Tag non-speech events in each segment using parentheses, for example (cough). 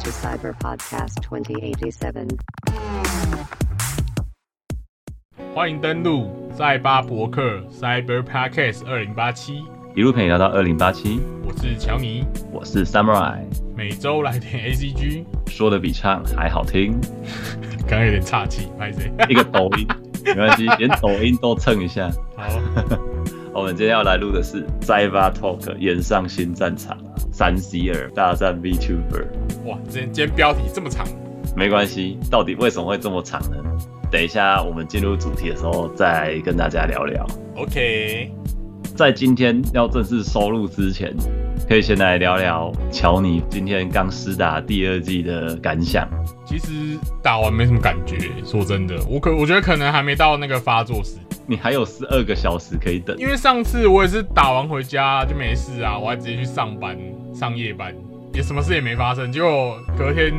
to Cyber Podcast 2087. 欢迎登录赛巴博客 Cyber Podcast 二零八七，一路陪你聊到二零八七，我是乔尼，我是 Samurai，每周来点 ACG，说的比唱还好听，(laughs) 刚刚有点岔气，拍谁？(laughs) 一个抖音。没关系，(laughs) 连抖音都蹭一下。好，我们今天要来录的是 Cyber Talk 演上新战场。啊，三 C 二大战 VTuber，哇，今天今天标题这么长，没关系，到底为什么会这么长呢？等一下我们进入主题的时候再跟大家聊聊。OK，在今天要正式收录之前，可以先来聊聊乔尼今天刚施打第二季的感想。其实打完没什么感觉，说真的，我可我觉得可能还没到那个发作时，你还有十二个小时可以等，因为上次我也是打完回家就没事啊，我还直接去上班上夜班，也什么事也没发生，结果隔天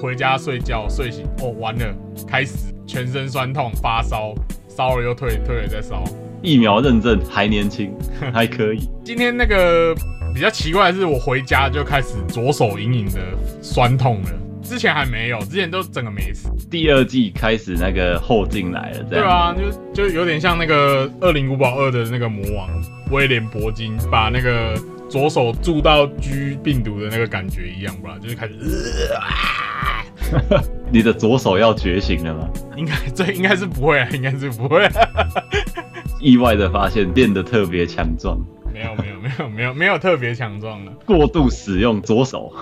回家睡觉睡醒，哦完了，开始全身酸痛发烧，烧了又退，退了再烧。疫苗认证还年轻，(laughs) 还可以。今天那个比较奇怪的是，我回家就开始左手隐隐的酸痛了，之前还没有，之前都整个没死。第二季开始那个后劲来了，这样。对啊，就就有点像那个《恶灵古堡二》的那个魔王威廉铂金，把那个左手注到 G 病毒的那个感觉一样吧，就是开始，呃啊 (laughs) 你的左手要觉醒了吗？应该这应该是不会啊，应该是不会、啊。(laughs) 意外的发现变得特别强壮，没有没有没有没有没有特别强壮的，过度使用左手，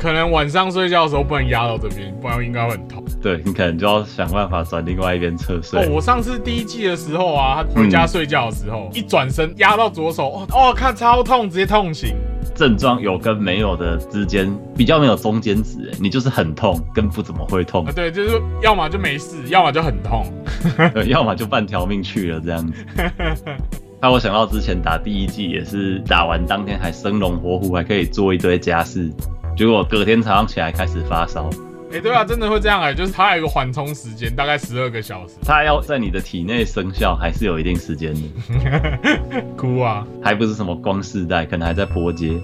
可能晚上睡觉的时候不能压到这边，不然应该会很痛。对你可能就要想办法转另外一边侧睡。哦，我上次第一季的时候啊，他回家睡觉的时候，一转身压到左手，哦哦，看超痛，直接痛醒。症状有跟没有的之间比较没有中间值，你就是很痛跟不怎么会痛啊，，对，就是要么就没事，要么就很痛。(laughs) 对要么就半条命去了这样子。(laughs) 那我想到之前打第一季也是打完当天还生龙活虎，还可以做一堆家事，结果隔天早上起来开始发烧。哎、对啊，真的会这样哎、就是它有一个缓冲时间，大概十二个小时。它要在你的体内生效，还是有一定时间的，(laughs) 哭啊！还不是什么光世代，可能还在波接。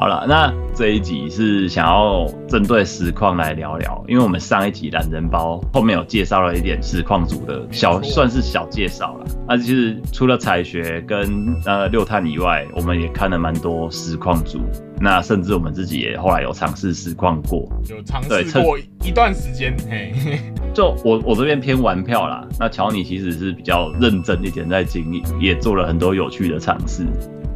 好了，那这一集是想要针对实况来聊聊，因为我们上一集懒人包后面有介绍了一点实况组的小，算是小介绍了。那其实除了彩学跟呃六探以外，我们也看了蛮多实况组，那甚至我们自己也后来有尝试实况过。有尝试过一段时间，嘿，(laughs) 就我我这边偏玩票啦，那乔你其实是比较认真一点在经营，也做了很多有趣的尝试，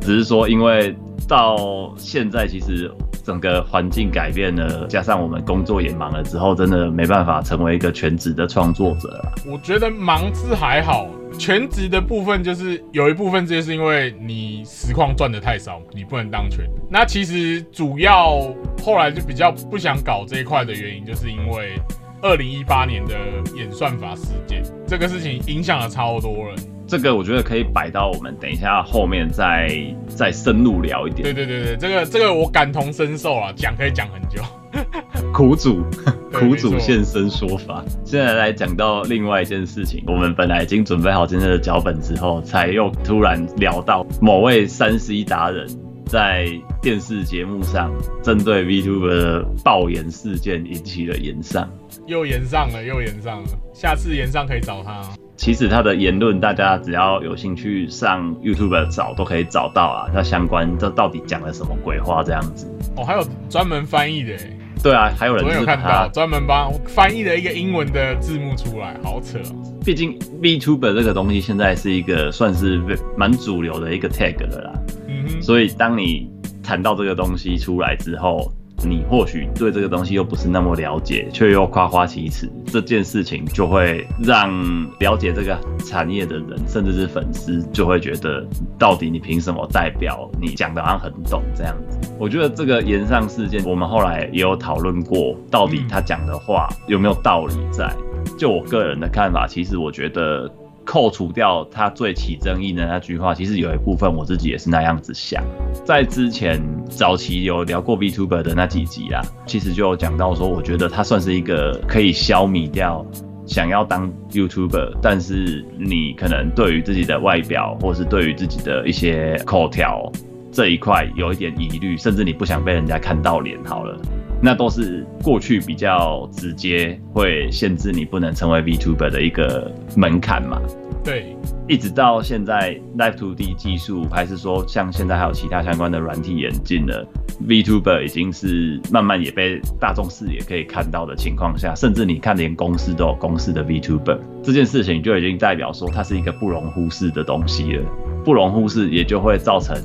只是说因为到现在其实整个环境改变了，加上我们工作也忙了之后，真的没办法成为一个全职的创作者了。我觉得忙是还好，全职的部分就是有一部分这是因为你实况赚的太少，你不能当全。那其实主要后来就比较不想搞这一块的原因，就是因为二零一八年的演算法事件，这个事情影响了超多人。这个我觉得可以摆到我们等一下后面再再深入聊一对点。对对对，这个这个我感同身受啊，讲可以讲很久。(laughs) 苦主，(laughs) 苦主现身说法。现在来讲到另外一件事情，我们本来已经准备好今天的脚本之后，才又突然聊到某位三 C 达人在电视节目上针对 VTuber 的爆言事件引起了延上。又延上了，又延上了，下次延上可以找他。其实他的言论，大家只要有兴趣上 YouTube 找都可以找到啊。他相关这到底讲了什么鬼话这样子？哦，还有专门翻译的耶，对啊，还有人有看到它专门帮翻译了一个英文的字幕出来，好扯哦。毕竟 VTuber 这个东西现在是一个算是蛮主流的一个 tag 了啦，嗯哼，所以当你谈到这个东西出来之后，你或许对这个东西又不是那么了解，却又夸夸其词，这件事情就会让了解这个产业的人，甚至是粉丝，就会觉得到底你凭什么代表你讲的好像很懂这样子？我觉得这个延上事件，我们后来也有讨论过，到底他讲的话有没有道理在？就我个人的看法，其实我觉得扣除掉他最起争议的那句话，其实有一部分我自己也是那样子想。在之前早期有聊过 VTuber 的那几集啦，其实就有讲到说，我觉得他算是一个可以消弭掉想要当 YouTuber，但是你可能对于自己的外表，或是对于自己的一些口条。这一块有一点疑虑，甚至你不想被人家看到脸好了，那都是过去比较直接会限制你不能成为 VTuber 的一个门槛嘛。对，一直到现在 Live 2 D 技术，还是说像现在还有其他相关的软体演进了，VTuber 已经是慢慢也被大众视野可以看到的情况下，甚至你看连公司都有公司的 VTuber，这件事情就已经代表说它是一个不容忽视的东西了。不容忽视，也就会造成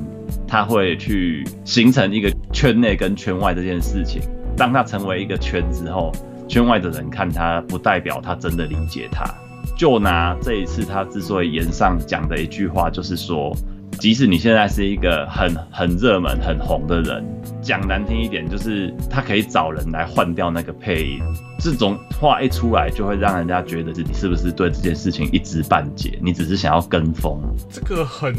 他会去形成一个圈内跟圈外这件事情。当他成为一个圈之后，圈外的人看他，不代表他真的理解他。就拿这一次他之所以言上讲的一句话，就是说，即使你现在是一个很很热门、很红的人，讲难听一点，就是他可以找人来换掉那个配音。这种话一出来，就会让人家觉得自己是不是对这件事情一知半解？你只是想要跟风，这个很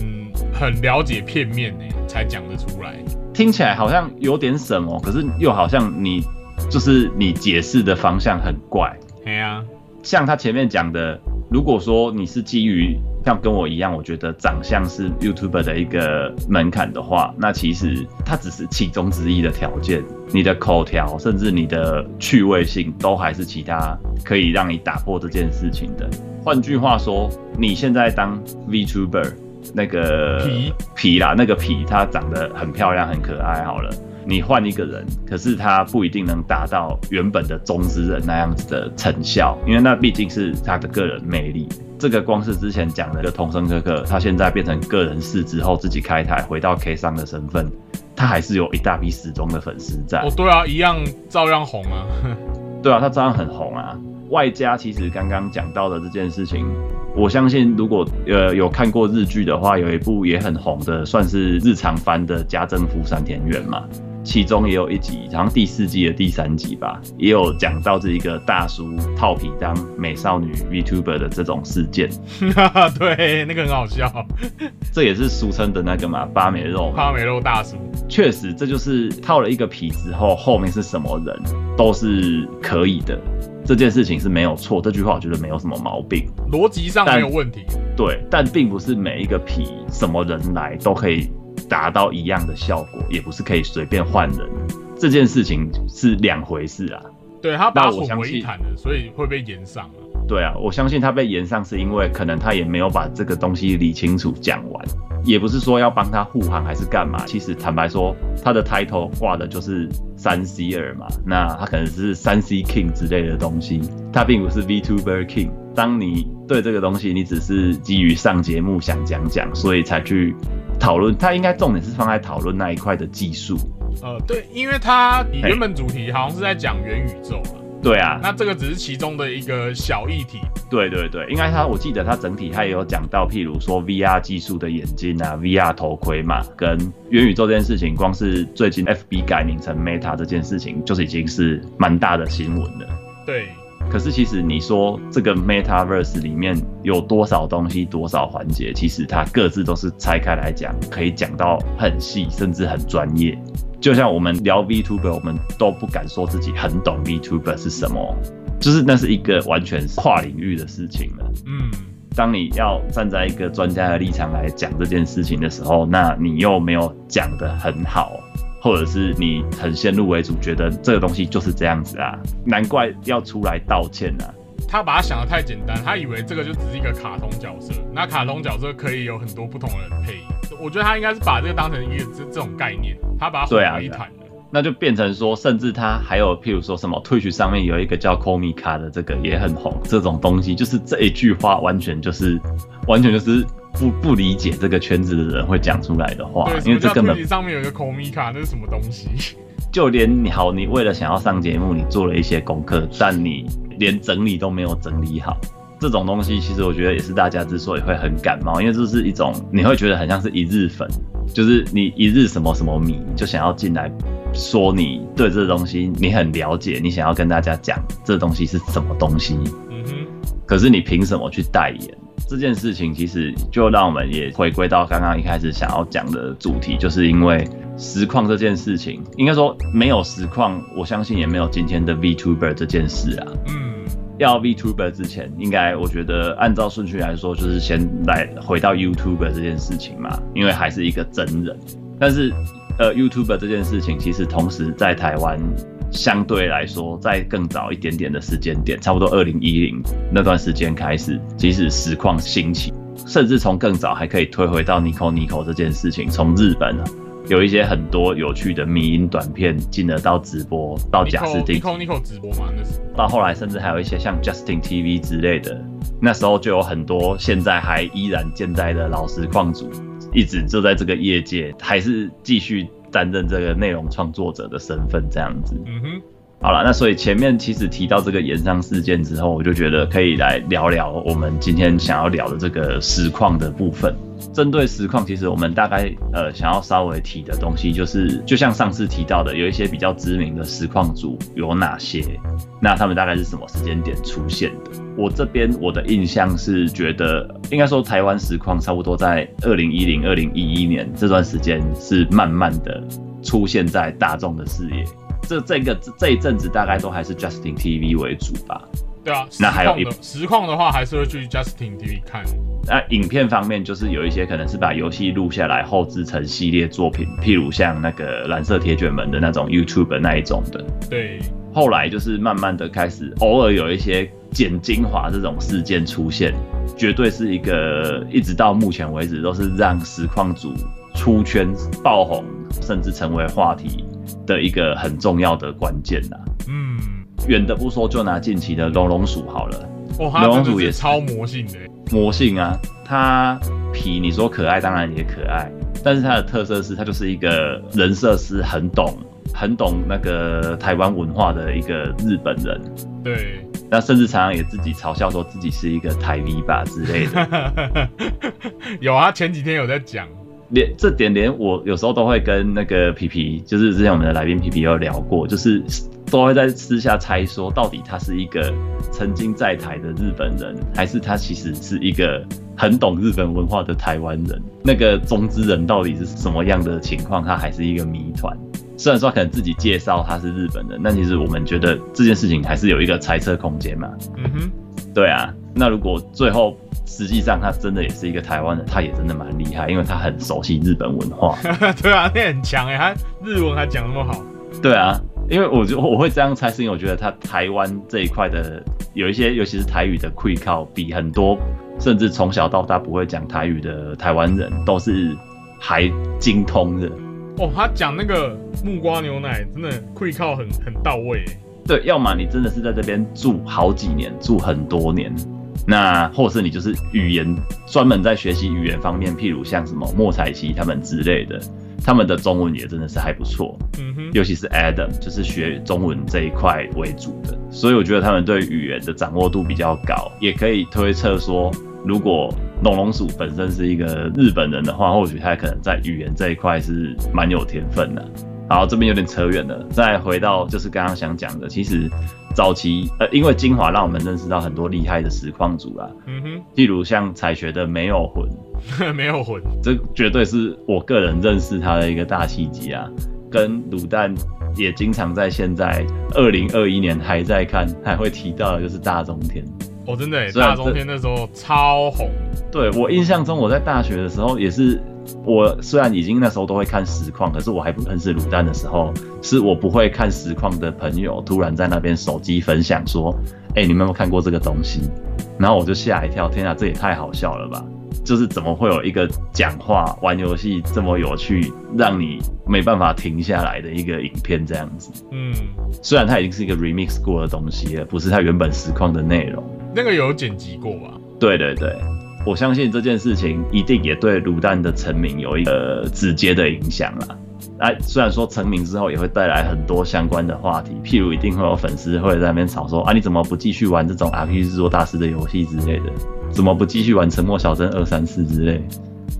很了解片面呢，才讲得出来。听起来好像有点什么，可是又好像你就是你解释的方向很怪。哎呀。像他前面讲的，如果说你是基于像跟我一样，我觉得长相是 YouTuber 的一个门槛的话，那其实它只是其中之一的条件。你的口条，甚至你的趣味性，都还是其他可以让你打破这件事情的。换句话说，你现在当 VTuber，那个皮皮啦，那个皮它长得很漂亮、很可爱，好了。你换一个人，可是他不一定能达到原本的中之人那样子的成效，因为那毕竟是他的个人魅力。这个光是之前讲的，就童声哥哥，他现在变成个人事之后，自己开台回到 K 商的身份，他还是有一大批死忠的粉丝在。哦，对啊，一样照样红啊。(laughs) 对啊，他照样很红啊。外加其实刚刚讲到的这件事情，我相信如果呃有看过日剧的话，有一部也很红的，算是日常番的《家政夫三田园》嘛。其中也有一集，好像第四季的第三集吧，也有讲到这一个大叔套皮当美少女 VTuber 的这种事件。(laughs) 对，那个很好笑。这也是俗称的那个嘛，八美肉。八美肉大叔。确实，这就是套了一个皮之后，后面是什么人都是可以的。这件事情是没有错，这句话我觉得没有什么毛病，逻辑上没有问题。对，但并不是每一个皮什么人来都可以。达到一样的效果，也不是可以随便换人，这件事情是两回事啊。对他把混为一谈的，所以会被延上啊。对啊，我相信他被延上是因为可能他也没有把这个东西理清楚讲完，也不是说要帮他护航还是干嘛。其实坦白说，他的 title 挂的就是三 C 二嘛，那他可能是三 C King 之类的东西，他并不是 VTuber King。当你对这个东西，你只是基于上节目想讲讲，所以才去。讨论，它应该重点是放在讨论那一块的技术。呃，对，因为它原本主题好像是在讲元宇宙嘛。对啊，那这个只是其中的一个小议题。对对对，应该他，我记得他整体他也有讲到，譬如说 VR 技术的眼镜啊，VR 头盔嘛，跟元宇宙这件事情，光是最近 FB 改名成 Meta 这件事情，就是已经是蛮大的新闻了。对。可是其实你说这个 MetaVerse 里面有多少东西、多少环节，其实它各自都是拆开来讲，可以讲到很细，甚至很专业。就像我们聊 VTuber，我们都不敢说自己很懂 VTuber 是什么，就是那是一个完全跨领域的事情了。嗯，当你要站在一个专家的立场来讲这件事情的时候，那你又没有讲得很好。或者是你很先入为主，觉得这个东西就是这样子啊，难怪要出来道歉啊。他把他想的太简单，他以为这个就只是一个卡通角色，那卡通角色可以有很多不同的人配。我觉得他应该是把这个当成一个这这种概念，他把它混为一谈的。那就变成说，甚至他还有譬如说什么，Twitch 上面有一个叫 Comica 的这个也很红，这种东西就是这一句话完全就是完全就是。不不理解这个圈子的人会讲出来的话，因为这根本上面有一个口米卡，那是什么东西？(laughs) 就连你好，你为了想要上节目，你做了一些功课，但你连整理都没有整理好，这种东西其实我觉得也是大家之所以会很感冒，因为这是一种你会觉得很像是一日粉，就是你一日什么什么迷，就想要进来说你对这东西你很了解，你想要跟大家讲这东西是什么东西，嗯哼，可是你凭什么去代言？这件事情其实就让我们也回归到刚刚一开始想要讲的主题，就是因为实况这件事情，应该说没有实况，我相信也没有今天的 VTuber 这件事啊。嗯，(laughs) 要 VTuber 之前，应该我觉得按照顺序来说，就是先来回到 YouTuber 这件事情嘛，因为还是一个真人。但是呃，YouTuber 这件事情其实同时在台湾相对来说，在更早一点点的时间点，差不多二零一零那段时间开始，即使实况兴起，甚至从更早还可以推回到 Nico Nico 这件事情，从日本啊。有一些很多有趣的迷音短片，进得到直播，到贾斯汀 Nico Nico 直播嘛，那是到后来甚至还有一些像 Justin TV 之类的，那时候就有很多现在还依然健在的老实矿主，一直就在这个业界，还是继续担任这个内容创作者的身份这样子。好了，那所以前面其实提到这个延商事件之后，我就觉得可以来聊聊我们今天想要聊的这个实况的部分。针对实况，其实我们大概呃想要稍微提的东西，就是就像上次提到的，有一些比较知名的实况组有哪些？那他们大概是什么时间点出现的？我这边我的印象是觉得，应该说台湾实况差不多在二零一零、二零一一年这段时间是慢慢的出现在大众的视野。这这个这一阵子大概都还是 Justin TV 为主吧。对啊，那还有一实况的话，还是会去 Justin TV 看。那影片方面，就是有一些可能是把游戏录下来后制成系列作品，譬如像那个蓝色铁卷门的那种 YouTube 那一种的。对，后来就是慢慢的开始，偶尔有一些剪精华这种事件出现，绝对是一个一直到目前为止都是让实况组出圈爆红，甚至成为话题的一个很重要的关键呐。嗯，远的不说，就拿近期的龙龙鼠好了。哦，它龙鼠也是超魔性的欸。魔性啊，它皮你说可爱，当然也可爱，但是它的特色是它就是一个人设是很懂、很懂那个台湾文化的一个日本人，对，那甚至常常也自己嘲笑说自己是一个台 V 吧之类的，(laughs) 有啊，前几天有在讲。连这点连我有时候都会跟那个皮皮，就是之前我们的来宾皮皮有聊过，就是都会在私下猜说，到底他是一个曾经在台的日本人，还是他其实是一个很懂日本文化的台湾人？那个中之人到底是什么样的情况？他还是一个谜团。虽然说可能自己介绍他是日本人，但其实我们觉得这件事情还是有一个猜测空间嘛。嗯哼，对啊，那如果最后实际上他真的也是一个台湾人，他也真的蛮厉害，因为他很熟悉日本文化。(laughs) 对啊，那很强哎，他日文还讲那么好。对啊，因为我就我会这样猜，是因为我觉得他台湾这一块的有一些，尤其是台语的会靠，比很多甚至从小到大不会讲台语的台湾人都是还精通的。哦，他讲那个木瓜牛奶真的会靠很很到位欸。对，要么你真的是在这边住好几年，住很多年，那或者是你就是语言专门在学习语言方面，譬如像什么莫彩琪他们之类的，他们的中文也真的是还不错，嗯哼，尤其是 Adam 就是学中文这一块为主的，所以我觉得他们对语言的掌握度比较高，也可以推测说，如果龙龙鼠本身是一个日本人的话，或许他可能在语言这一块是蛮有天分的。好，这边有点扯远了，再回到就是刚刚想讲的，其实早期呃，因为精华让我们认识到很多厉害的实况组啦，嗯哼例如像彩学的没有魂，(laughs) 没有魂。这绝对是我个人认识他的一个大契机啊。跟卤蛋也经常在现在二零二一年还在看，还会提到的就是大中天。哦，真的大中天那时候超红。对我印象中，我在大学的时候也是，我虽然已经那时候都会看实况，可是我还不认识卤蛋的时候，是我不会看实况的朋友突然在那边手机分享说：“哎、你们有没有看过这个东西？”然后我就吓一跳，天啊，这也太好笑了吧！就是怎么会有一个讲话玩游戏这么有趣，让你没办法停下来的一个影片这样子？嗯，虽然它已经是一个 remix 过的东西了，不是它原本实况的内容。那个有剪辑过吧？对对对，我相信这件事情一定也对卤蛋的成名有一个直接的影响啦。哎，虽然说成名之后也会带来很多相关的话题，譬如一定会有粉丝会在那边吵说啊，你怎么不继续玩这种 RPG 制作大师的游戏之类的？怎么不继续玩沉默小镇二三四之类？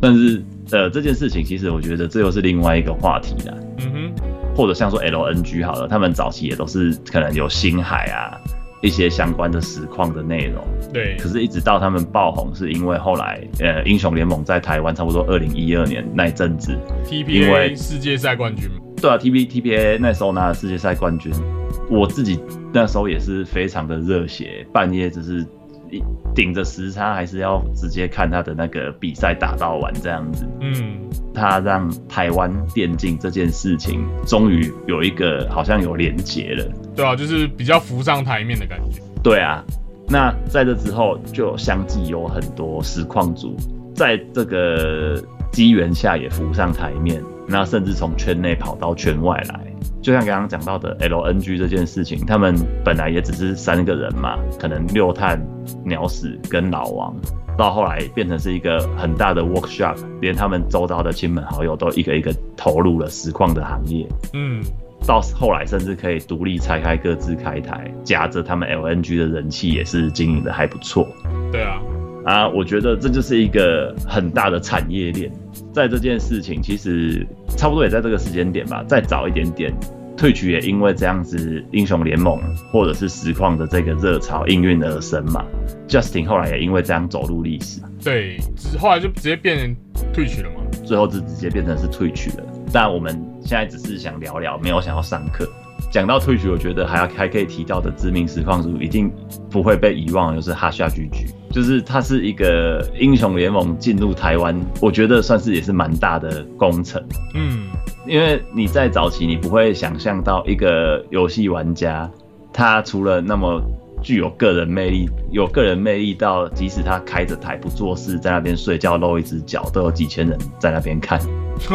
但是呃，这件事情其实我觉得这又是另外一个话题啦。嗯哼，或者像说 LNG 好了，他们早期也都是可能有星海啊一些相关的实况的内容。对，可是，一直到他们爆红，是因为后来，呃，英雄联盟在台湾差不多二零一二年那一阵子，TPA 世界赛冠军。对啊，T B T P A 那时候拿了世界赛冠军，我自己那时候也是非常的热血，半夜只是一顶着时差，还是要直接看他的那个比赛打到完这样子。嗯，他让台湾电竞这件事情终于有一个好像有连结了。对啊，就是比较浮上台面的感觉。对啊，那在这之后就相继有很多实况组在这个机缘下也浮上台面，那甚至从圈内跑到圈外来。就像刚刚讲到的 LNG 这件事情，他们本来也只是三个人嘛，可能六探、鸟屎跟老王，到后来变成是一个很大的 workshop，连他们周遭的亲朋好友都一个一个投入了实况的行业。嗯，到后来甚至可以独立拆开各自开台，夹着他们 LNG 的人气也是经营的还不错。对啊，啊，我觉得这就是一个很大的产业链。在这件事情，其实差不多也在这个时间点吧，再早一点点，退曲也因为这样子英雄联盟或者是实况的这个热潮应运而生嘛。Justin 后来也因为这样走入历史，对，只后来就直接变成退曲了嘛。最后就直接变成是退曲了。但我们现在只是想聊聊，没有想要上课。讲到退曲，我觉得还要还可以提到的知名实况组，一定不会被遗忘，就是哈夏 GG，就是它是一个英雄联盟进入台湾，我觉得算是也是蛮大的工程。嗯，因为你在早期，你不会想象到一个游戏玩家，他除了那么具有个人魅力，有个人魅力到即使他开着台不做事，在那边睡觉露一只脚，都有几千人在那边看，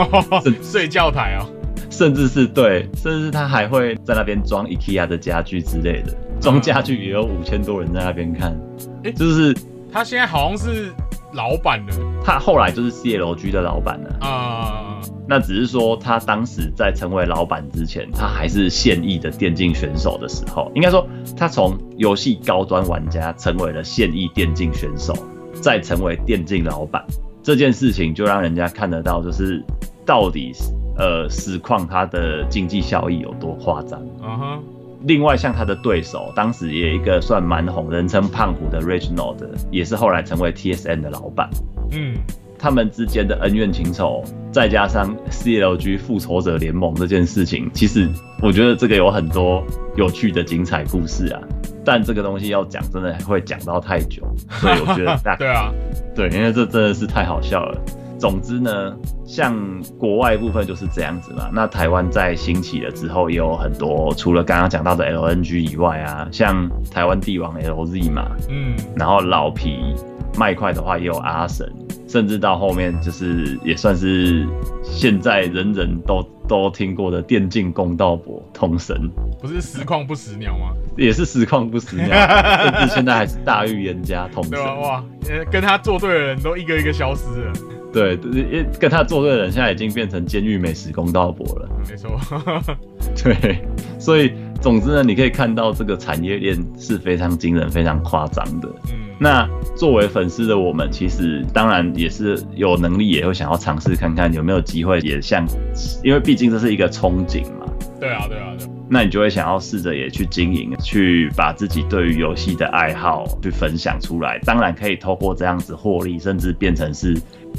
(laughs) 睡觉台哦。甚至是对，甚至是他还会在那边装 IKEA 的家具之类的，装家具也有五千多人在那边看，诶就是他现在好像是老板了。他后来就是 CLG 的老板了。啊、那只是说他当时在成为老板之前，他还是现役的电竞选手的时候，应该说他从游戏高端玩家成为了现役电竞选手，再成为电竞老板。这件事情，就让人家看得到，就是到底呃实况它的经济效益有多夸张。嗯哼，另外，像他的对手，当时也有一个算蛮红，人称胖虎的 Reginald，也是后来成为 TSN 的老板。嗯，他们之间的恩怨情仇，再加上 CLG 复仇者联盟这件事情，其实我觉得这个有很多有趣的精彩故事啊。但这个东西要讲，真的会讲到太久，所以我觉得大 (laughs) 对啊，对，因为这真的是太好笑了。总之呢，像国外部分就是这样子嘛。那台湾在兴起了之后，也有很多除了刚刚讲到的 LNG 以外啊，像台湾帝王 LZ 嘛，嗯，然后老皮麦块的话也有阿神，甚至到后面就是也算是现在人人都都听过的电竞公道博通神，不是实况不死鸟吗？也是实况不死鸟，(laughs) 甚至现在还是大预言家通对吧？神。哇，呃跟他作对的人都一个一个消失了。对，跟他作对的人现在已经变成监狱美食公道博了。嗯没错，(laughs) 对，所以总之呢，你可以看到这个产业链是非常惊人、非常夸张的。嗯，那作为粉丝的我们，其实当然也是有能力，也会想要尝试看看有没有机会，也像，因为毕竟这是一个憧憬嘛。对啊，对啊，对啊，那你就会想要试着也去经营，去把自己对于游戏的爱好去分享出来。当然可以透过这样子获利，甚至变成是，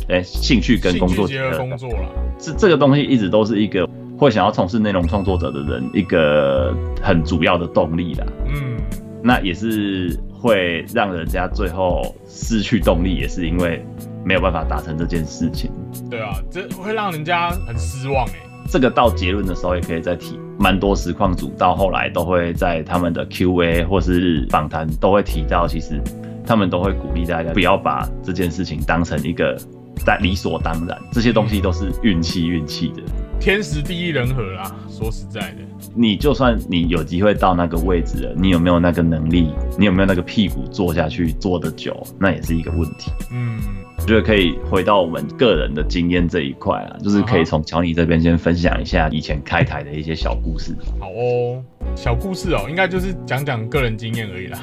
哎、兴趣跟工作结合工作了。这这个东西一直都是一个会想要从事内容创作者的人一个很主要的动力啦。嗯，那也是会让人家最后失去动力，也是因为没有办法达成这件事情。对啊，这会让人家很失望哎。这个到结论的时候也可以再提，蛮多实况组到后来都会在他们的 Q&A 或是访谈都会提到，其实他们都会鼓励大家不要把这件事情当成一个在理所当然，这些东西都是运气运气的。天时地利人和啦，说实在的，你就算你有机会到那个位置了，你有没有那个能力？你有没有那个屁股坐下去坐得久？那也是一个问题。嗯，我觉得可以回到我们个人的经验这一块啊，就是可以从乔尼这边先分享一下以前开台的一些小故事。好哦，小故事哦，应该就是讲讲个人经验而已啦。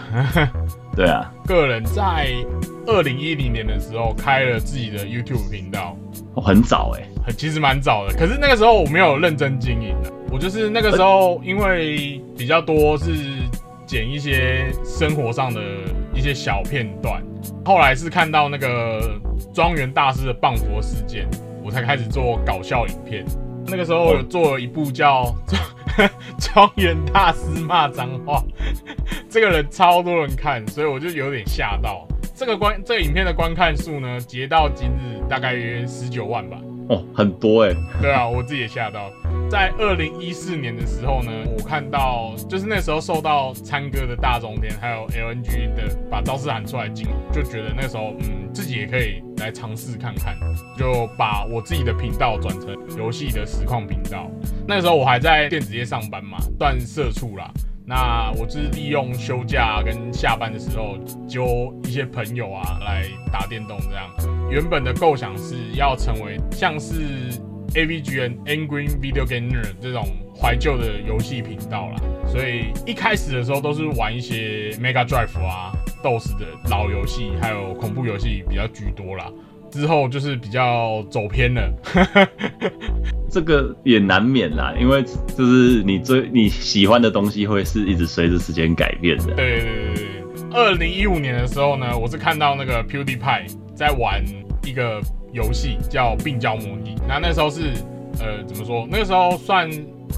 (laughs) 对啊，个人在二零一零年的时候开了自己的 YouTube 频道，哦很早哎、很其实蛮早的，可是那个时候我没有认真经营的，我就是那个时候因为比较多是剪一些生活上的一些小片段，后来是看到那个庄园大师的谤佛事件，我才开始做搞笑影片。那个时候有做了一部叫 (laughs) 庄园大师骂脏话，(laughs) 这个人超多人看，所以我就有点吓到。这个观这个影片的观看数呢，截到今日大概约十九万吧。哦，很多哎。对啊，我自己也吓到。在二零一四年的时候呢，我看到就是那时候受到参哥的大中天还有 LNG 的把招式喊出来进，就觉得那时候嗯自己也可以来尝试看看，就把我自己的频道转成游戏的实况频道。那时候我还在电子业上班嘛，断社畜啦。那我就是利用休假跟下班的时候，揪一些朋友啊来打电动这样。原本的构想是要成为像是 AVGN Angry Video Gamer 这种怀旧的游戏频道啦，所以一开始的时候都是玩一些 Mega Drive 啊、DOS 的老游戏，还有恐怖游戏比较居多啦。之后就是比较走偏了，(laughs) 这个也难免啦，因为就是你最你喜欢的东西会是一直随着时间改变的。对对对对二零一五年的时候呢，我是看到那个 PewDiePie 在玩一个游戏叫病娇模拟，那那时候是呃怎么说？那个时候算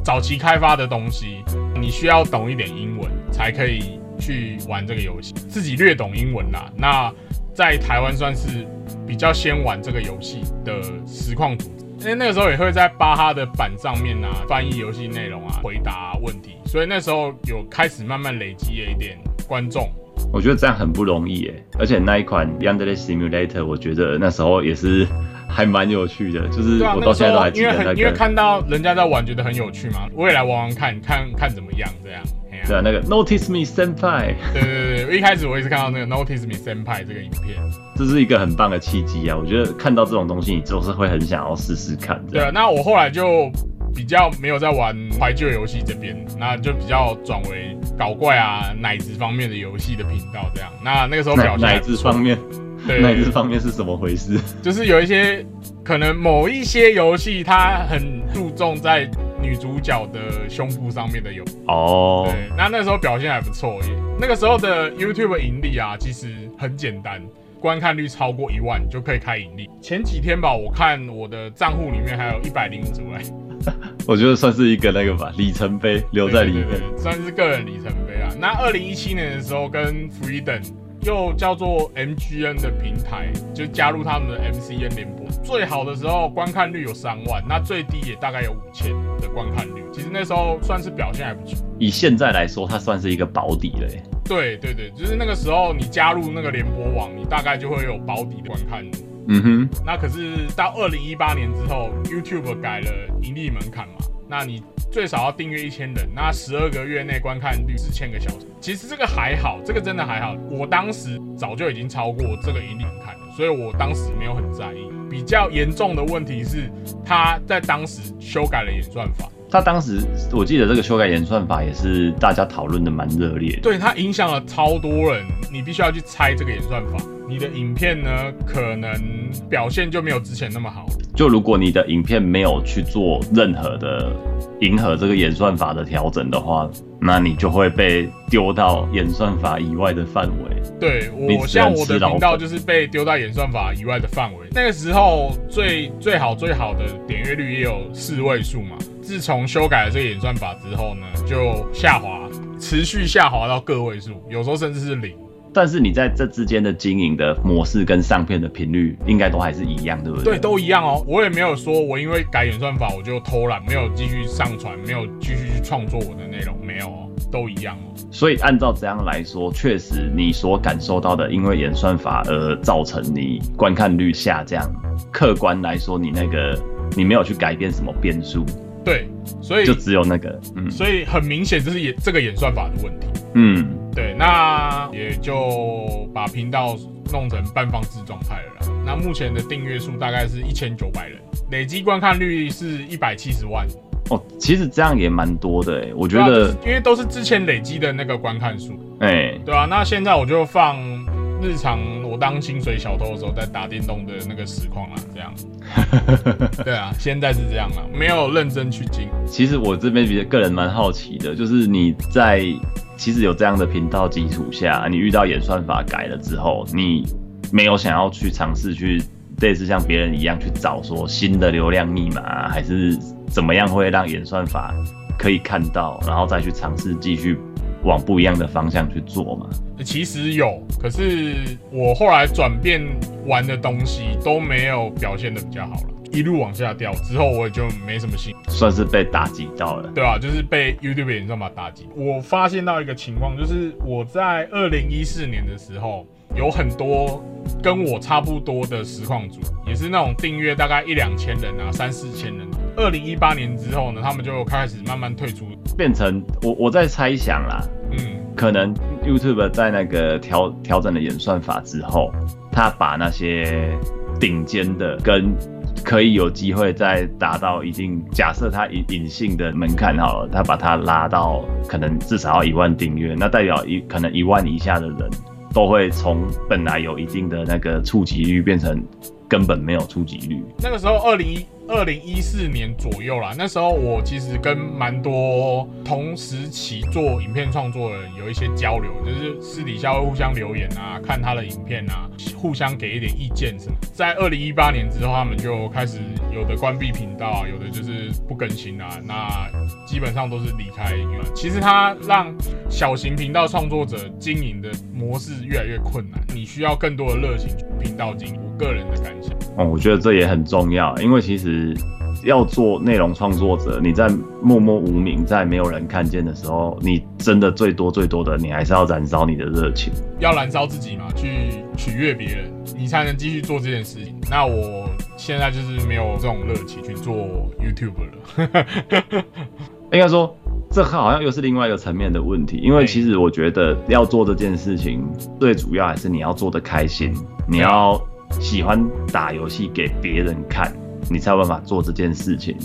早期开发的东西，你需要懂一点英文才可以去玩这个游戏，自己略懂英文啦。那在台湾算是。比较先玩这个游戏的实况组，因为那个时候也会在巴哈的板上面啊翻译游戏内容啊，回答问题，所以那时候有开始慢慢累积了一点观众。我觉得这样很不容易诶，而且那一款 Yandere Simulator，我觉得那时候也是还蛮有趣的，就是我到现在都还记得那个。因为看到人家在玩，觉得很有趣嘛，我也来玩玩看看看怎么样这样。对啊，那个 Notice Me Senpai。对对对，一开始我也是看到那个 Notice Me Senpai 这个影片，这是一个很棒的契机啊！我觉得看到这种东西，你就是会很想要试试看。对啊，那我后来就比较没有在玩怀旧游戏这边，那就比较转为搞怪啊、奶子方面的游戏的频道这样。那那个时候表现奶子方面，对奶子方面是怎么回事？(laughs) 就是有一些可能某一些游戏，它很注重在。女主角的胸部上面的有哦，对，那那时候表现还不错耶。那个时候的 YouTube 盈利啊，其实很简单，观看率超过一万就可以开盈利。前几天吧，我看我的账户里面还有一百零五组哎，(laughs) 我觉得算是一个那个吧里程碑，留在里面，算是个人里程碑啊。那二零一七年的时候跟 Freedom。又叫做 MGN 的平台，就加入他们的 MCN 联播。最好的时候观看率有三万，那最低也大概有五千的观看率。其实那时候算是表现还不错。以现在来说，它算是一个保底了。对对对，就是那个时候你加入那个联播网，你大概就会有保底的观看。嗯哼。那可是到二零一八年之后，YouTube 改了盈利门槛嘛，那你。最少要订阅一千人，那十二个月内观看率四千个小时。其实这个还好，这个真的还好。我当时早就已经超过这个盈利门槛了，所以我当时没有很在意。比较严重的问题是，他在当时修改了演算法。他当时我记得这个修改演算法也是大家讨论的蛮热烈。对，它影响了超多人，你必须要去猜这个演算法。你的影片呢，可能表现就没有之前那么好。就如果你的影片没有去做任何的迎合这个演算法的调整的话，那你就会被丢到演算法以外的范围。对我像我的频道就是被丢到演算法以外的范围。那个时候最最好最好的点阅率也有四位数嘛。自从修改了这个演算法之后呢，就下滑，持续下滑到个位数，有时候甚至是零。但是你在这之间的经营的模式跟上片的频率应该都还是一样，对不对？对，都一样哦。我也没有说我因为改演算法我就偷懒，没有继续上传，没有继续去创作我的内容，没有哦，都一样哦。所以按照这样来说，确实你所感受到的因为演算法而造成你观看率下降，客观来说你那个你没有去改变什么变数。对，所以就只有那个，嗯，所以很明显这是演这个演算法的问题。嗯。对，那也就把频道弄成半放置状态了。那目前的订阅数大概是一千九百人，累积观看率是一百七十万。哦，其实这样也蛮多的哎，我觉得，因为都是之前累积的那个观看数。哎，对啊，那现在我就放日常我当清水小偷的时候在打电动的那个实况啦，这样。(laughs) 对啊，现在是这样了，没有认真去经。其实我这边比个人蛮好奇的，就是你在。其实有这样的频道基础下，你遇到演算法改了之后，你没有想要去尝试去类似像别人一样去找说新的流量密码，还是怎么样会让演算法可以看到，然后再去尝试继续往不一样的方向去做嘛？其实有，可是我后来转变玩的东西都没有表现的比较好了，一路往下掉之后，我也就没什么兴趣。算是被打击到了。对啊，就是被 YouTube 演算法打击。我发现到一个情况，就是我在二零一四年的时候，有很多跟我差不多的实况组，也是那种订阅大概一两千人啊，三四千人。二零一八年之后呢，他们就开始慢慢退出。变成我我在猜想啦，嗯，可能 YouTube 在那个调调整了演算法之后，他把那些顶尖的跟可以有机会再达到一定，假设他隐隐性的门槛好了，他把它拉到可能至少要一万订阅，那代表一可能一万以下的人都会从本来有一定的那个触及率变成根本没有触及率。那个时候二零一二零一四年左右啦，那时候我其实跟蛮多同时期做影片创作的人有一些交流，就是私底下会互相留言啊，看他的影片啊，互相给一点意见什么。在二零一八年之后，他们就开始有的关闭频道啊，有的就是不更新啊，那基本上都是离开娱乐。其实它让小型频道创作者经营的模式越来越困难，你需要更多的热情频道经营。我个人的感想。哦，我觉得这也很重要，因为其实要做内容创作者，你在默默无名，在没有人看见的时候，你真的最多最多的，你还是要燃烧你的热情。要燃烧自己嘛，去取悦别人，你才能继续做这件事情。那我现在就是没有这种热情去做 YouTube 了。(laughs) 应该说，这好像又是另外一个层面的问题，因为其实我觉得要做这件事情，最主要还是你要做的开心，你要喜欢打游戏给别人看，你才有办法做这件事情。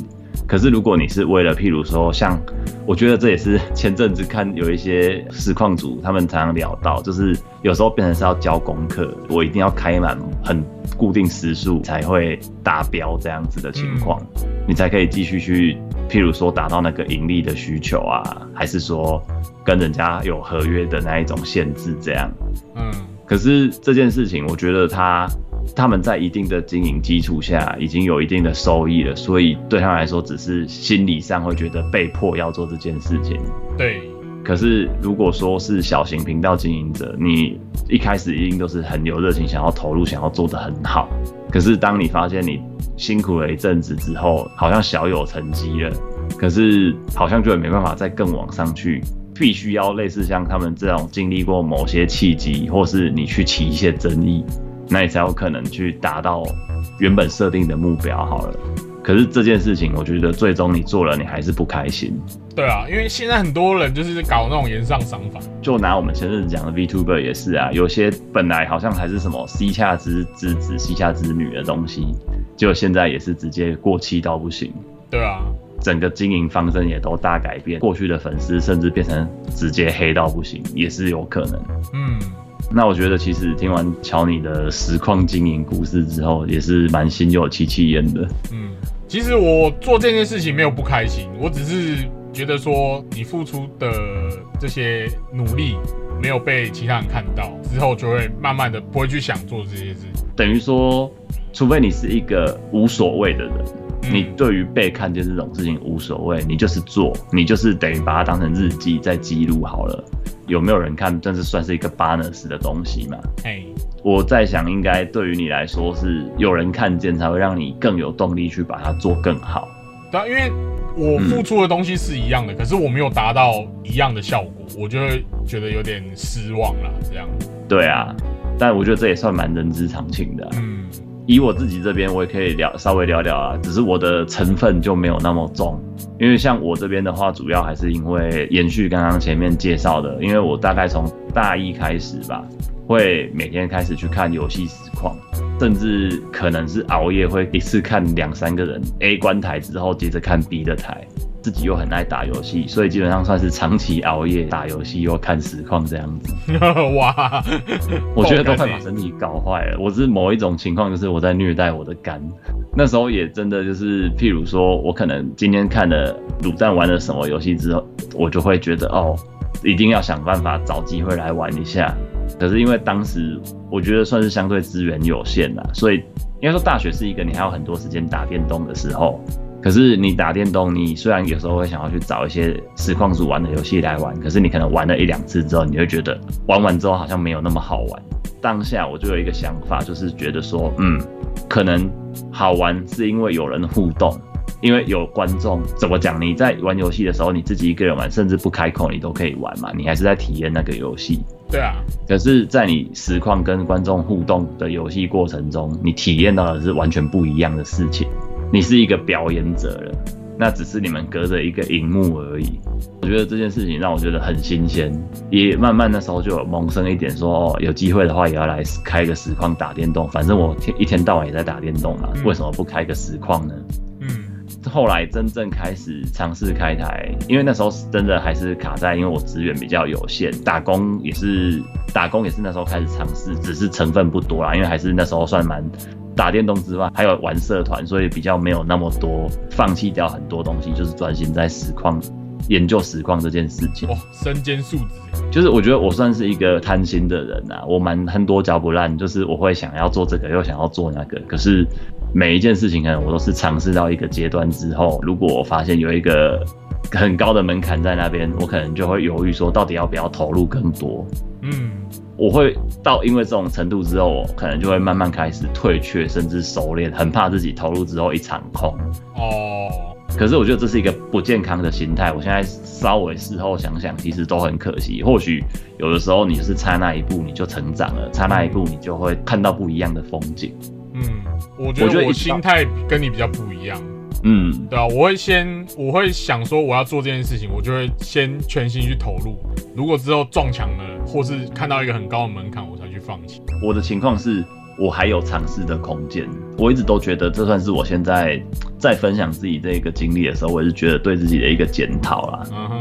可是如果你是为了，譬如说像，我觉得这也是前阵子看有一些实况组他们常常聊到，就是有时候变成是要交功课，我一定要开满很固定时数才会达标这样子的情况，你才可以继续去，譬如说达到那个盈利的需求啊，还是说跟人家有合约的那一种限制这样。嗯，可是这件事情，我觉得他他们在一定的经营基础下，已经有一定的收益了，所以对他们来说，只是心理上会觉得被迫要做这件事情。对，可是如果说是小型频道经营者，你一开始一定都是很有热情，想要投入，想要做得很好。可是当你发现你辛苦了一阵子之后，好像小有成绩了，可是好像就也没办法再更往上去。必须要类似像他们这种经历过某些契机，或是你去起一些争议，那你才有可能去达到原本设定的目标。好了，可是这件事情，我觉得最终你做了，你还是不开心。对啊，因为现在很多人就是搞那种言上赏法。就拿我们前阵子讲的 VTuber 也是啊，有些本来好像还是什么 C 下之之子、C 下之女的东西，结果现在也是直接过气到不行。对啊，整个经营方针也都大改变，过去的粉丝甚至变成直接黑到不行，也是有可能。嗯，那我觉得其实听完乔你的实况经营故事之后，也是蛮心有戚戚焉的。嗯，其实我做这件事情没有不开心，我只是觉得说你付出的这些努力没有被其他人看到，之后就会慢慢的不会去想做这些事情。等于说，除非你是一个无所谓的人，嗯你对于被看见这种事情无所谓，你就是做，你就是等于把它当成日记在记录好了。有没有人看，这是算是一个 bonus 的东西嘛？哎，我在想，应该对于你来说是有人看见，才会让你更有动力去把它做更好。对啊，因为我付出的东西是一样的，可是我没有达到一样的效果，我就会觉得有点失望了。这样，对啊，但我觉得这也算蛮人之常情的啊、嗯，以我自己这边，我也可以聊稍微聊聊啊，只是我的成分就没有那么重，因为像我这边的话，主要还是因为延续刚刚前面介绍的，因为我大概从大一开始吧，会每天开始去看游戏实况，甚至可能是熬夜会一次看两三个人 A 关台之后，接着看 B 的台。自己又很爱打游戏，所以基本上算是长期熬夜打游戏又看实况这样子。(laughs) 哇，我觉得都快把身体搞坏了。我是某一种情况，就是我在虐待我的肝。那时候也真的就是，譬如说，我可能今天看了卤蛋玩了什么游戏之后，我就会觉得哦，一定要想办法找机会来玩一下。可是因为当时我觉得算是相对资源有限啦，所以应该说大学是一个你还有很多时间打电动的时候，可是你打电动，你虽然有时候会想要去找一些实况组玩的游戏来玩，可是你可能玩了一两次之后，你会觉得玩完之后好像没有那么好玩。当下我就有一个想法，就是觉得说，嗯，可能好玩是因为有人互动，因为有观众。怎么讲？你在玩游戏的时候，你自己一个人玩，甚至不开口，你都可以玩嘛，你还是在体验那个游戏。对啊，可是，在你实况跟观众互动的游戏过程中，你体验到的是完全不一样的事情。你是一个表演者了，那只是你们隔着一个荧幕而已。我觉得这件事情让我觉得很新鲜，也慢慢那时候就有萌生一点说，哦，有机会的话也要来开个实况打电动。反正我天一天到晚也在打电动嘛，为什么不开个实况呢？嗯，后来真正开始尝试开台，因为那时候真的还是卡在，因为我资源比较有限，打工也是打工也是那时候开始尝试，只是成分不多啦，因为还是那时候算蛮。打电动之外，还有玩社团，所以比较没有那么多放弃掉很多东西，就是专心在实况研究实况这件事情。哇，身兼数职，就是我觉得我算是一个贪心的人呐，我蛮很多嚼不烂，就是我会想要做这个，又想要做那个，可是每一件事情可能我都是尝试到一个阶段之后，如果我发现有一个很高的门槛在那边，我可能就会犹豫说，到底要不要投入更多？嗯。我会到因为这种程度之后，我可能就会慢慢开始退却，甚至熟练，很怕自己投入之后一场空。哦，可是我觉得这是一个不健康的心态。我现在稍微事后想想，其实都很可惜。或许有的时候你是差那一步，你就成长了；差那一步，你就会看到不一样的风景。嗯，我觉得我心态跟你比较不一样。嗯，对啊，我会先，我会想说我要做这件事情，我就会先全心去投入。如果之后撞墙了，或是看到一个很高的门槛，我才去放弃。我的情况是我还有尝试的空间。我一直都觉得这算是我现在在分享自己这个经历的时候，我也是觉得对自己的一个检讨啦，嗯哼，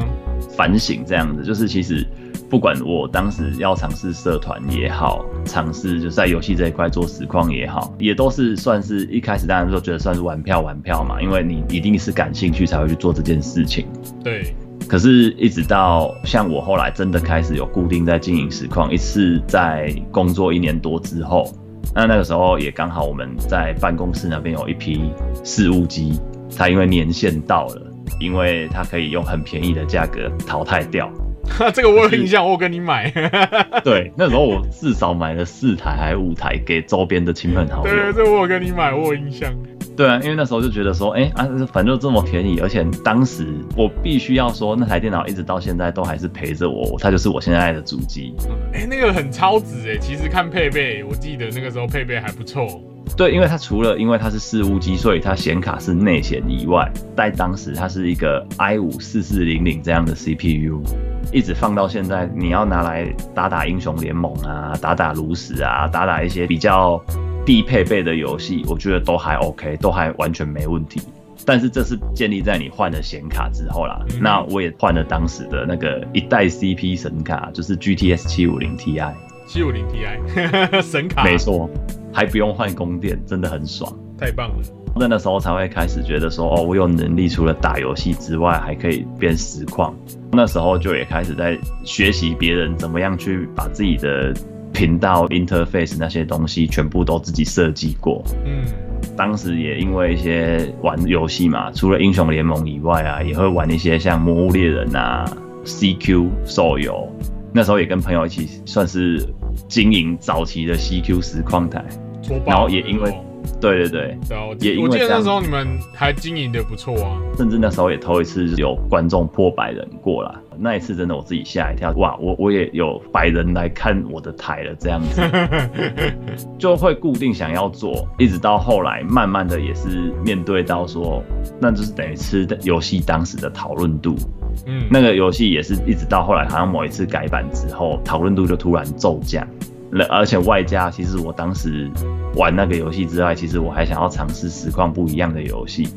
反省这样子，就是其实。不管我当时要尝试社团也好，尝试就在游戏这一块做实况也好，也都是算是一开始大家都觉得算是玩票玩票嘛，因为你一定是感兴趣才会去做这件事情。对。可是，一直到像我后来真的开始有固定在经营实况，一次在工作一年多之后，那那个时候也刚好我们在办公室那边有一批事务机，它因为年限到了，因为它可以用很便宜的价格淘汰掉。(laughs) 这个我有印象，我跟你买。(laughs) 对，那时候我至少买了四台还是五台给周边的亲朋好友。对，这我有跟你买，我有印象。对啊，因为那时候就觉得说，哎啊，反正这么便宜，而且当时我必须要说，那台电脑一直到现在都还是陪着我，它就是我现在的主机。哎，那个很超值哎，其实看配备，我记得那个时候配备还不错。对，因为它除了因为它是四五机，所以它显卡是内显以外，在当时它是一个 i 五四四零零这样的 CPU。一直放到现在，你要拿来打打英雄联盟啊，打打炉石啊，打打一些比较低配备的游戏，我觉得都还 OK，都还完全没问题。但是这是建立在你换了显卡之后啦。那我也换了当时的那个一代 CP 神卡，就是 GTS 七五零 Ti。七五零 Ti (laughs) 神卡，没错，还不用换供电，真的很爽，太棒了。那那时候才会开始觉得说，哦，我有能力除了打游戏之外，还可以变实况。那时候就也开始在学习别人怎么样去把自己的频道 interface 那些东西全部都自己设计过。嗯，当时也因为一些玩游戏嘛，除了英雄联盟以外啊，也会玩一些像魔物猎人啊、CQ 手游。那时候也跟朋友一起算是经营早期的 CQ 实况台，然后也因为。对对对，也我记得那时候你们还经营的不错啊，甚至那时候也头一次有观众破百人过了，那一次真的我自己吓一跳，哇，我我也有百人来看我的台了，这样子。(laughs) 就会固定想要做，一直到后来慢慢的也是面对到说，那就是等于吃游戏当时的讨论度，嗯，那个游戏也是一直到后来好像某一次改版之后，讨论度就突然骤降。而且外加，其实我当时玩那个游戏之外，其实我还想要尝试实况不一样的游戏，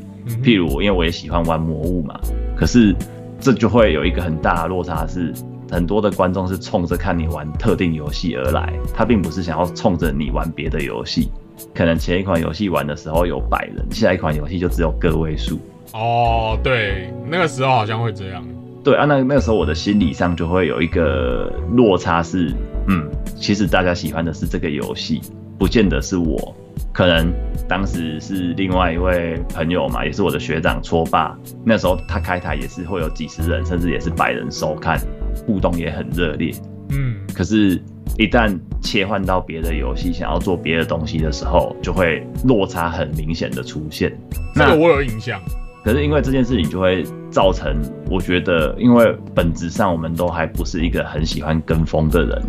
譬如因为我也喜欢玩魔物嘛。可是这就会有一个很大的落差，是很多的观众是冲着看你玩特定游戏而来，他并不是想要冲着你玩别的游戏。可能前一款游戏玩的时候有百人，下一款游戏就只有个位数。哦，对，那个时候好像会这样。对啊，那那个时候我的心理上就会有一个落差，是嗯，其实大家喜欢的是这个游戏，不见得是我。可能当时是另外一位朋友嘛，也是我的学长搓霸，那时候他开台也是会有几十人，甚至也是百人收看，互动也很热烈。嗯，可是，一旦切换到别的游戏，想要做别的东西的时候，就会落差很明显的出现。这个我有印象。可是因为这件事情就会造成，我觉得，因为本质上我们都还不是一个很喜欢跟风的人。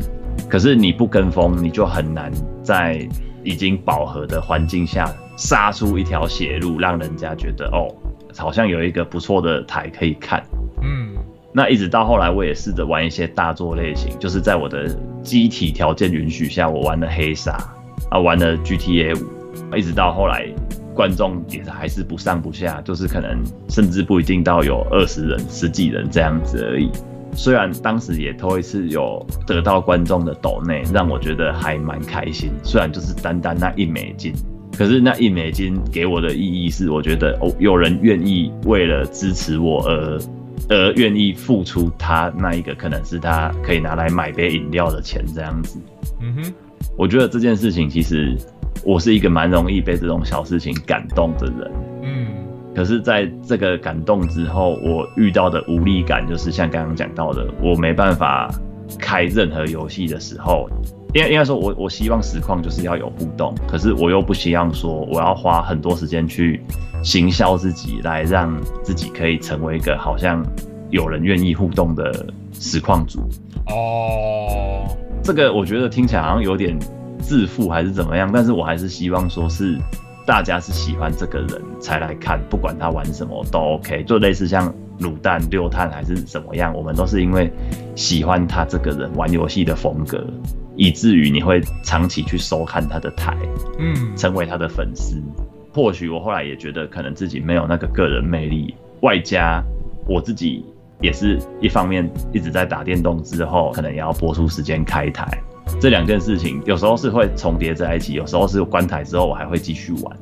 可是你不跟风，你就很难在已经饱和的环境下杀出一条血路，让人家觉得哦，好像有一个不错的台可以看。嗯，那一直到后来，我也试着玩一些大作类型，就是在我的机体条件允许下，我玩了黑鲨啊，玩了 GTA 五，一直到后来。观众也还是不上不下，就是可能甚至不一定到有二十人、十几人这样子而已。虽然当时也头一次有得到观众的抖内，让我觉得还蛮开心。虽然就是单单那一美金，可是那一美金给我的意义是，我觉得哦，有人愿意为了支持我而而愿意付出他那一个可能是他可以拿来买杯饮料的钱这样子。嗯哼，我觉得这件事情其实。我是一个蛮容易被这种小事情感动的人，嗯，可是在这个感动之后，我遇到的无力感就是像刚刚讲到的，我没办法开任何游戏的时候，应该应该说，我我希望实况就是要有互动，可是我又不希望说我要花很多时间去行销自己，来让自己可以成为一个好像有人愿意互动的实况主。哦，这个我觉得听起来好像有点。自负还是怎么样？但是我还是希望说是大家是喜欢这个人才来看，不管他玩什么都 OK。就类似像卤蛋、六探还是怎么样，我们都是因为喜欢他这个人玩游戏的风格，以至于你会长期去收看他的台，嗯，成为他的粉丝。或许我后来也觉得，可能自己没有那个个人魅力，外加我自己也是一方面一直在打电动之后，可能也要播出时间开台。这两件事情有时候是会重叠在一起，有时候是关台之后我还会继续玩，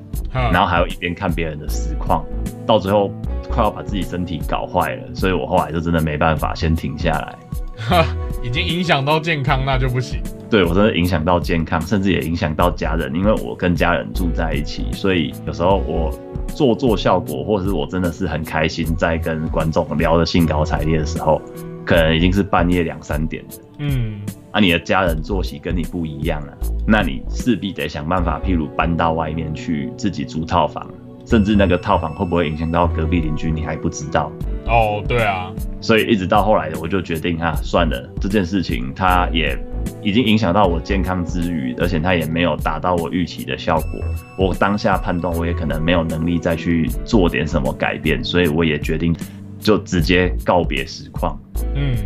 然后还有一边看别人的实况，到最后快要把自己身体搞坏了，所以我后来就真的没办法先停下来。哈，已经影响到健康那就不行。对我真的影响到健康，甚至也影响到家人，因为我跟家人住在一起，所以有时候我做做效果，或者是我真的是很开心在跟观众聊得兴高采烈的时候，可能已经是半夜两三点了。嗯。啊，你的家人作息跟你不一样啊，那你势必得想办法，譬如搬到外面去自己租套房，甚至那个套房会不会影响到隔壁邻居，你还不知道。哦，对啊，所以一直到后来，我就决定啊，算了，这件事情它也已经影响到我健康之余，而且它也没有达到我预期的效果。我当下判断，我也可能没有能力再去做点什么改变，所以我也决定就直接告别实况。嗯。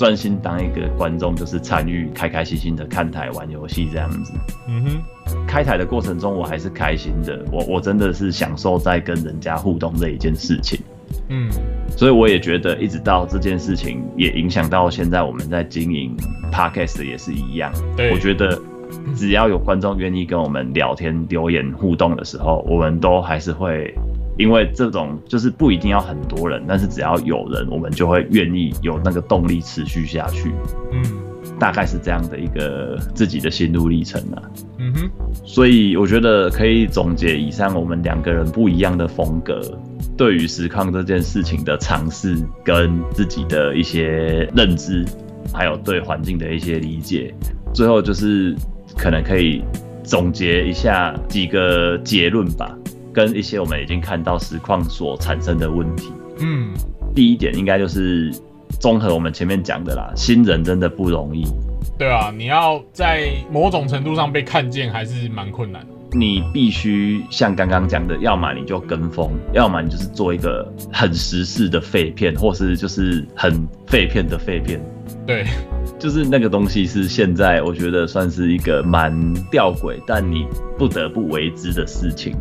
专心当一个观众，就是参与，开开心心的看台玩游戏这样子。嗯哼，开台的过程中，我还是开心的。我我真的是享受在跟人家互动这一件事情。嗯，所以我也觉得，一直到这件事情也影响到现在，我们在经营 podcast 也是一样。对，我觉得只要有观众愿意跟我们聊天、留言、互动的时候，我们都还是会。因为这种就是不一定要很多人，但是只要有人，我们就会愿意有那个动力持续下去。嗯，大概是这样的一个自己的心路历程啊。嗯哼，所以我觉得可以总结以上我们两个人不一样的风格，对于实况这件事情的尝试，跟自己的一些认知，还有对环境的一些理解，最后就是可能可以总结一下几个结论吧。跟一些我们已经看到实况所产生的问题，嗯，第一点应该就是综合我们前面讲的啦，新人真的不容易。对啊，你要在某种程度上被看见还是蛮困难。你必须像刚刚讲的，要么你就跟风，要么你就是做一个很时事的废片，或是就是很废片的废片。对，就是那个东西是现在我觉得算是一个蛮吊诡，但你不得不为之的事情。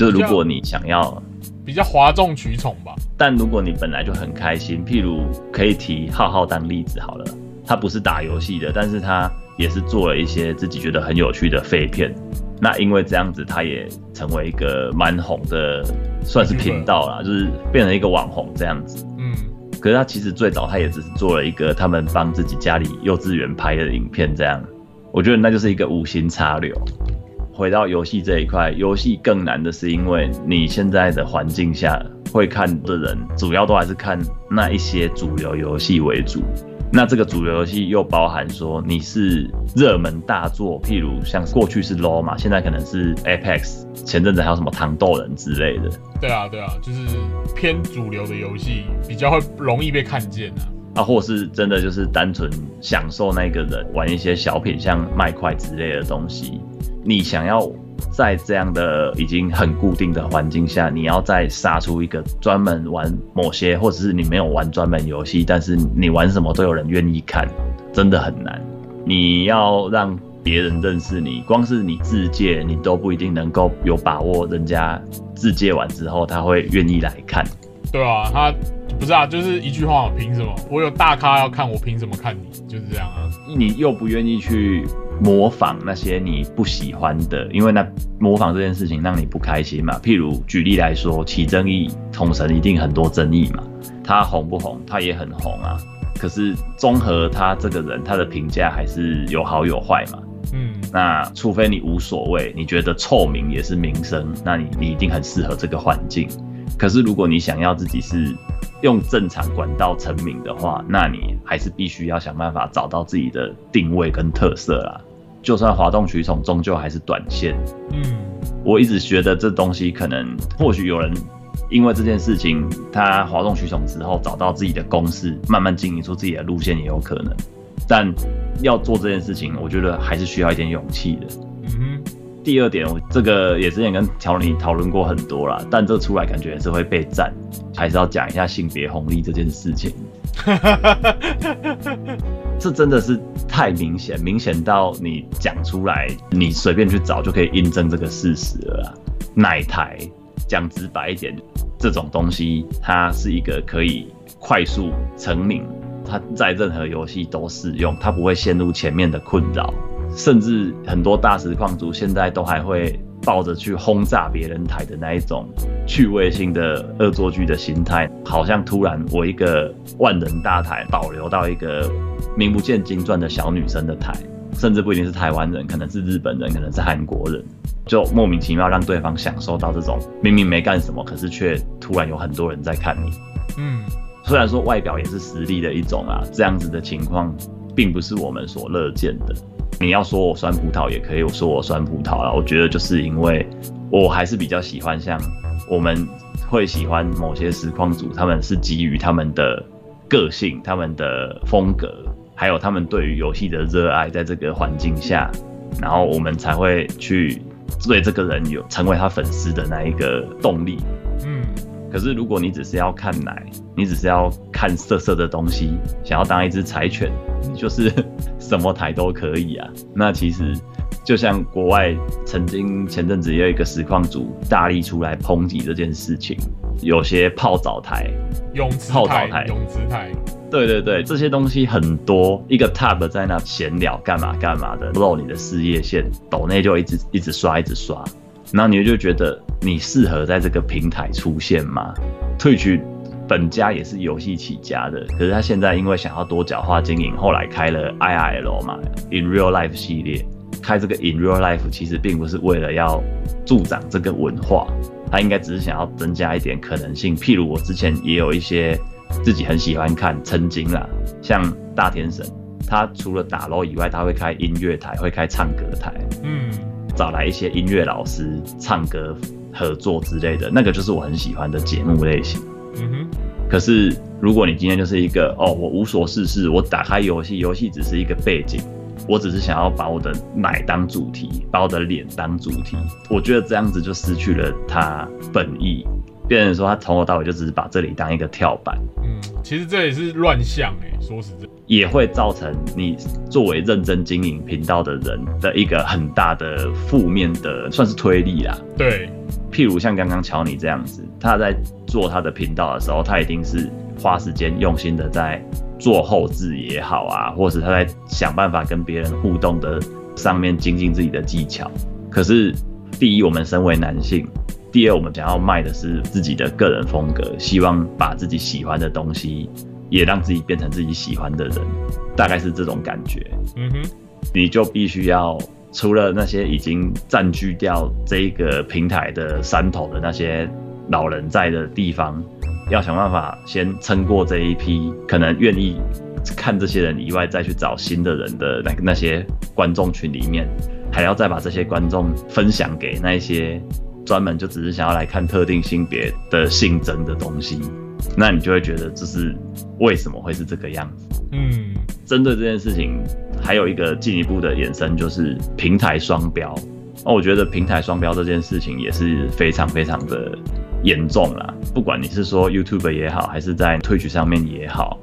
就如果你想要比较哗众取宠吧，但如果你本来就很开心，譬如可以提浩浩当例子好了，他不是打游戏的，但是他也是做了一些自己觉得很有趣的废片，那因为这样子，他也成为一个蛮红的，算是频道啦，就是变成一个网红这样子。嗯，可是他其实最早他也只是做了一个他们帮自己家里幼稚园拍的影片这样，我觉得那就是一个无心插柳。回到游戏这一块，游戏更难的是因为你现在的环境下会看的人，主要都还是看那一些主流游戏为主。那这个主流游戏又包含说你是热门大作，譬如像过去是 LO 嘛，现在可能是 Apex，前阵子还有什么糖豆人之类的。对啊，对啊，就是偏主流的游戏比较会容易被看见啊。啊，或是真的就是单纯享受那个人玩一些小品，像麦块之类的东西。你想要在这样的已经很固定的环境下，你要再杀出一个专门玩某些，或者是你没有玩专门游戏，但是你玩什么都有人愿意看，真的很难。你要让别人认识你，光是你自介，你都不一定能够有把握，人家自介完之后他会愿意来看。对啊，他不是啊，就是一句话，凭什么？我有大咖要看，我凭什么看你？就是这样啊。你又不愿意去模仿那些你不喜欢的，因为那模仿这件事情让你不开心嘛。譬如举例来说，起争议，统神一定很多争议嘛。他红不红？他也很红啊。可是综合他这个人，他的评价还是有好有坏嘛。嗯，那除非你无所谓，你觉得臭名也是名声，那你你一定很适合这个环境。可是如果你想要自己是用正常管道成名的话，那你还是必须要想办法找到自己的定位跟特色啦。就算哗众取宠，终究还是短线。嗯，我一直觉得这东西可能，或许有人因为这件事情，他哗众取宠之后找到自己的公式，慢慢经营出自己的路线也有可能。但要做这件事情，我觉得还是需要一点勇气的。嗯哼，第二点，我这个也之前跟乔尼讨论过很多啦，但这出来感觉也是会被赞，还是要讲一下性别红利这件事情。(laughs) 这真的是太明显，明显到你讲出来，你随便去找就可以印证这个事实了啦。奶台讲直白一点，这种东西它是一个可以快速成名，它在任何游戏都适用，它不会陷入前面的困扰。甚至很多大实况主现在都还会抱着去轰炸别人台的那一种趣味性的恶作剧的心态，好像突然我一个万人大台保留到一个名不见经传的小女生的台，甚至不一定是台湾人，可能是日本人，可能是韩国人，就莫名其妙让对方享受到这种明明没干什么，可是却突然有很多人在看你。嗯，虽然说外表也是实力的一种啊，这样子的情况并不是我们所乐见的。你要说我酸葡萄也可以，我说我酸葡萄啦。我觉得就是因为我还是比较喜欢像我们会喜欢某些实况组，他们是基于他们的个性、他们的风格，还有他们对于游戏的热爱，在这个环境下，然后我们才会去对这个人有成为他粉丝的那一个动力。嗯，可是如果你只是要看奶，你只是要看色色的东西，想要当一只柴犬，你就是 (laughs) 什么台都可以啊。那其实就像国外曾经前阵子也有一个实况组大力出来抨击这件事情，有些泡澡台，泳池泡澡台，台泳池台，对对对，这些东西很多，一个 tab 在那闲聊干嘛干嘛的，露你的事业线，抖内就一直一直刷一直刷，然后你就觉得你适合在这个平台出现吗？退去本家也是游戏起家的，可是他现在因为想要多角化经营，后来开了 IRL 嘛，In Real Life 系列，开这个 In Real Life 其实并不是为了要助长这个文化，他应该只是想要增加一点可能性。譬如我之前也有一些自己很喜欢看，曾经啦，像大天神，他除了打 LO 以外，他会开音乐台，会开唱歌台，嗯，找来一些音乐老师唱歌合作之类的，那个就是我很喜欢的节目类型。嗯哼，可是如果你今天就是一个哦，我无所事事，我打开游戏，游戏只是一个背景，我只是想要把我的奶当主题，把我的脸当主题，我觉得这样子就失去了它本意，变成说他从头到尾就只是把这里当一个跳板，嗯，其实这也是乱象哎，说实在，也会造成你作为认真经营频道的人的一个很大的负面的算是推力啦。对，譬如像刚刚乔你这样子，他在做他的频道的时候，他一定是花时间用心的在做后置也好啊，或是他在想办法跟别人互动的上面精进自己的技巧。可是，第一，我们身为男性；第二，我们想要卖的是自己的个人风格，希望把自己喜欢的东西也让自己变成自己喜欢的人，大概是这种感觉。嗯哼，你就必须要除了那些已经占据掉这一个平台的山头的那些老人在的地方，要想办法先撑过这一批可能愿意看这些人以外，再去找新的人的那那些观众群里面，还要再把这些观众分享给那一些专门就只是想要来看特定性别的性征的东西，那你就会觉得这是为什么会是这个样子。嗯，针对这件事情，还有一个进一步的延伸，就是平台双标。那我觉得平台双标这件事情也是非常非常的严重啦。不管你是说 YouTube 也好，还是在 Twitch 上面也好，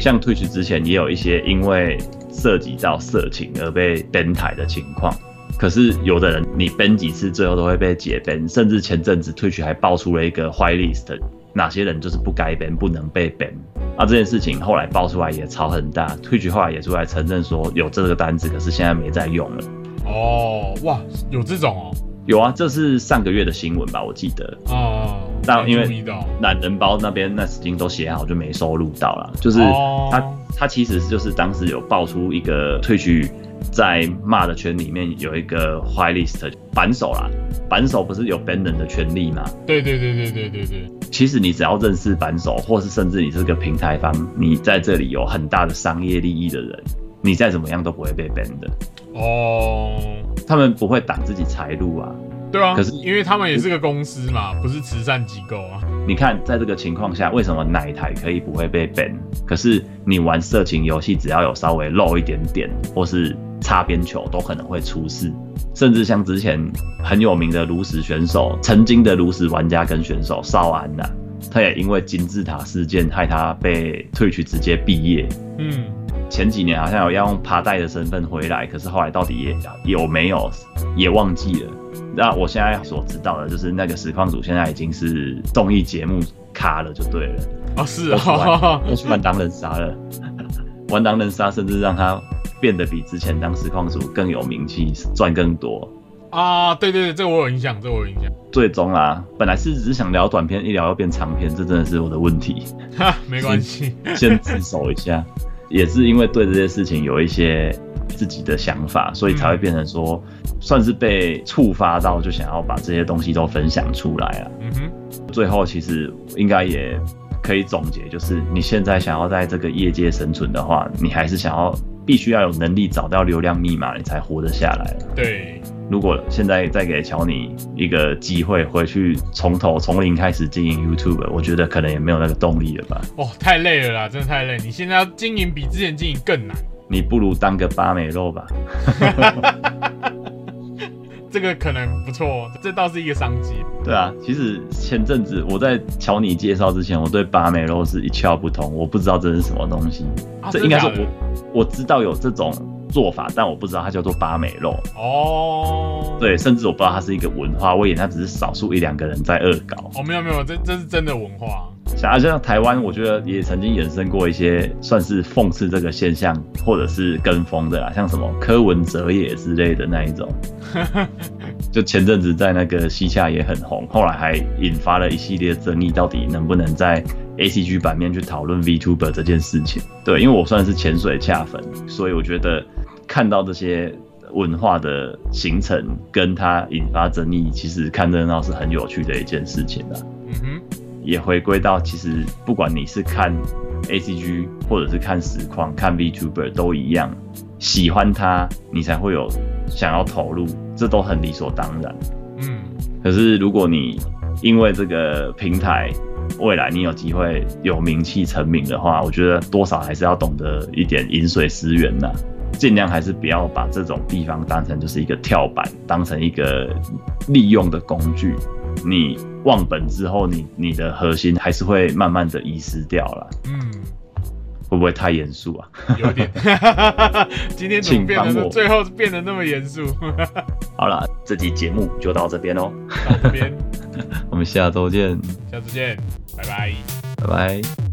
像 Twitch 之前也有一些因为涉及到色情而被 ban 台的情况。可是有的人你 ban 几次，最后都会被解 ban，甚至前阵子 Twitch 还爆出了一个坏 list，哪些人就是不该 ban，不能被 ban。啊，这件事情后来爆出来也吵很大，Twitch 后来也出来承认说有这个单子，可是现在没在用了。哦，哇，有这种哦，有啊，这是上个月的新闻吧，我记得。哦，但因为懒人包那边那已经都写好，就没收录到了。就是哦他他其实就是当时有爆出一个退去在骂的圈里面有一个 white list 扳手啦，扳手不是有 ban 人的权利吗？对对对对对对对，其实你只要认识扳手，或是甚至你是个平台方，你在这里有很大的商业利益的人，你再怎么样都不会被 ban 的。哦，他们不会挡自己财路啊。对啊，可是因为他们也是个公司嘛，不是慈善机构啊。你看，在这个情况下，为什么奶台可以不会被 ban？可是你玩色情游戏，只要有稍微露一点点，或是擦边球，都可能会出事。甚至像之前很有名的炉石选手，曾经的炉石玩家跟选手少安呐、他也因为金字塔事件，害他被退去直接毕业。嗯，前几年好像有要用爬带的身份回来，可是后来到底也有没有也忘记了。那我现在所知道的就是那个实况组现在已经是综艺节目咖了，就对了，哦是啊，都去玩狼人杀了，玩狼人杀甚至让他变得比之前当实况组更有名气，赚更多。啊，对对对，这我有印象，这我有印象，最终啊，本来是只是想聊短片，一聊要变长片，这真的是我的问题。哈，没关系，先自首一下，也是因为对这些事情有一些自己的想法，所以才会变成说，算是被触发到，就想要把这些东西都分享出来了。嗯哼，最后其实应该也可以总结，就是你现在想要在这个业界生存的话，你还是想要必须要有能力找到流量密码，你才活得下来。对，如果现在再给乔尼一个机会回去从头从零开始经营 YouTube，我觉得可能也没有那个动力了吧。哦，太累了啦，真的太累，你现在要经营比之前经营更难，你不如当个八美肉吧。(laughs) 这个可能不错，这倒是一个商机。对啊，其实前阵子我在瞧你介绍之前，我对八美肉是一窍不通，我不知道这是什么东西。啊这应该是我我知道有这种做法，但我不知道它叫做八美肉。哦，，对，甚至我不知道它是一个文化，我以为它只是少数一两个人在恶搞。哦，没有没有，这这是真的文化。像像台湾，我觉得也曾经衍生过一些算是讽刺这个现象，或者是跟风的啦，像什么柯文哲也之类的那一种。就前阵子在那个西夏也很红，后来还引发了一系列争议，到底能不能在 A C G 版面去讨论 VTuber 这件事情？对，因为我算是潜水恰粉，所以我觉得看到这些文化的形成跟它引发争议，其实看热闹是很有趣的一件事情啦。嗯哼，也回归到，其实不管你是看 A C G 或者是看实况、看 VTuber 都一样，喜欢它，你才会有想要投入，这都很理所当然。嗯，可是如果你因为这个平台，未来你有机会有名气成名的话，我觉得多少还是要懂得一点饮水思源呐，尽量还是不要把这种地方当成就是一个跳板，当成一个利用的工具。你忘本之后，你你的核心还是会慢慢的遗失掉了，嗯，会不会太严肃啊？有点。(laughs) 今天怎么变得最后变得那么严肃？(laughs) 好了，这集节目就到这边喽，到这边，(laughs) 我们下周见，下次见，拜拜。拜拜。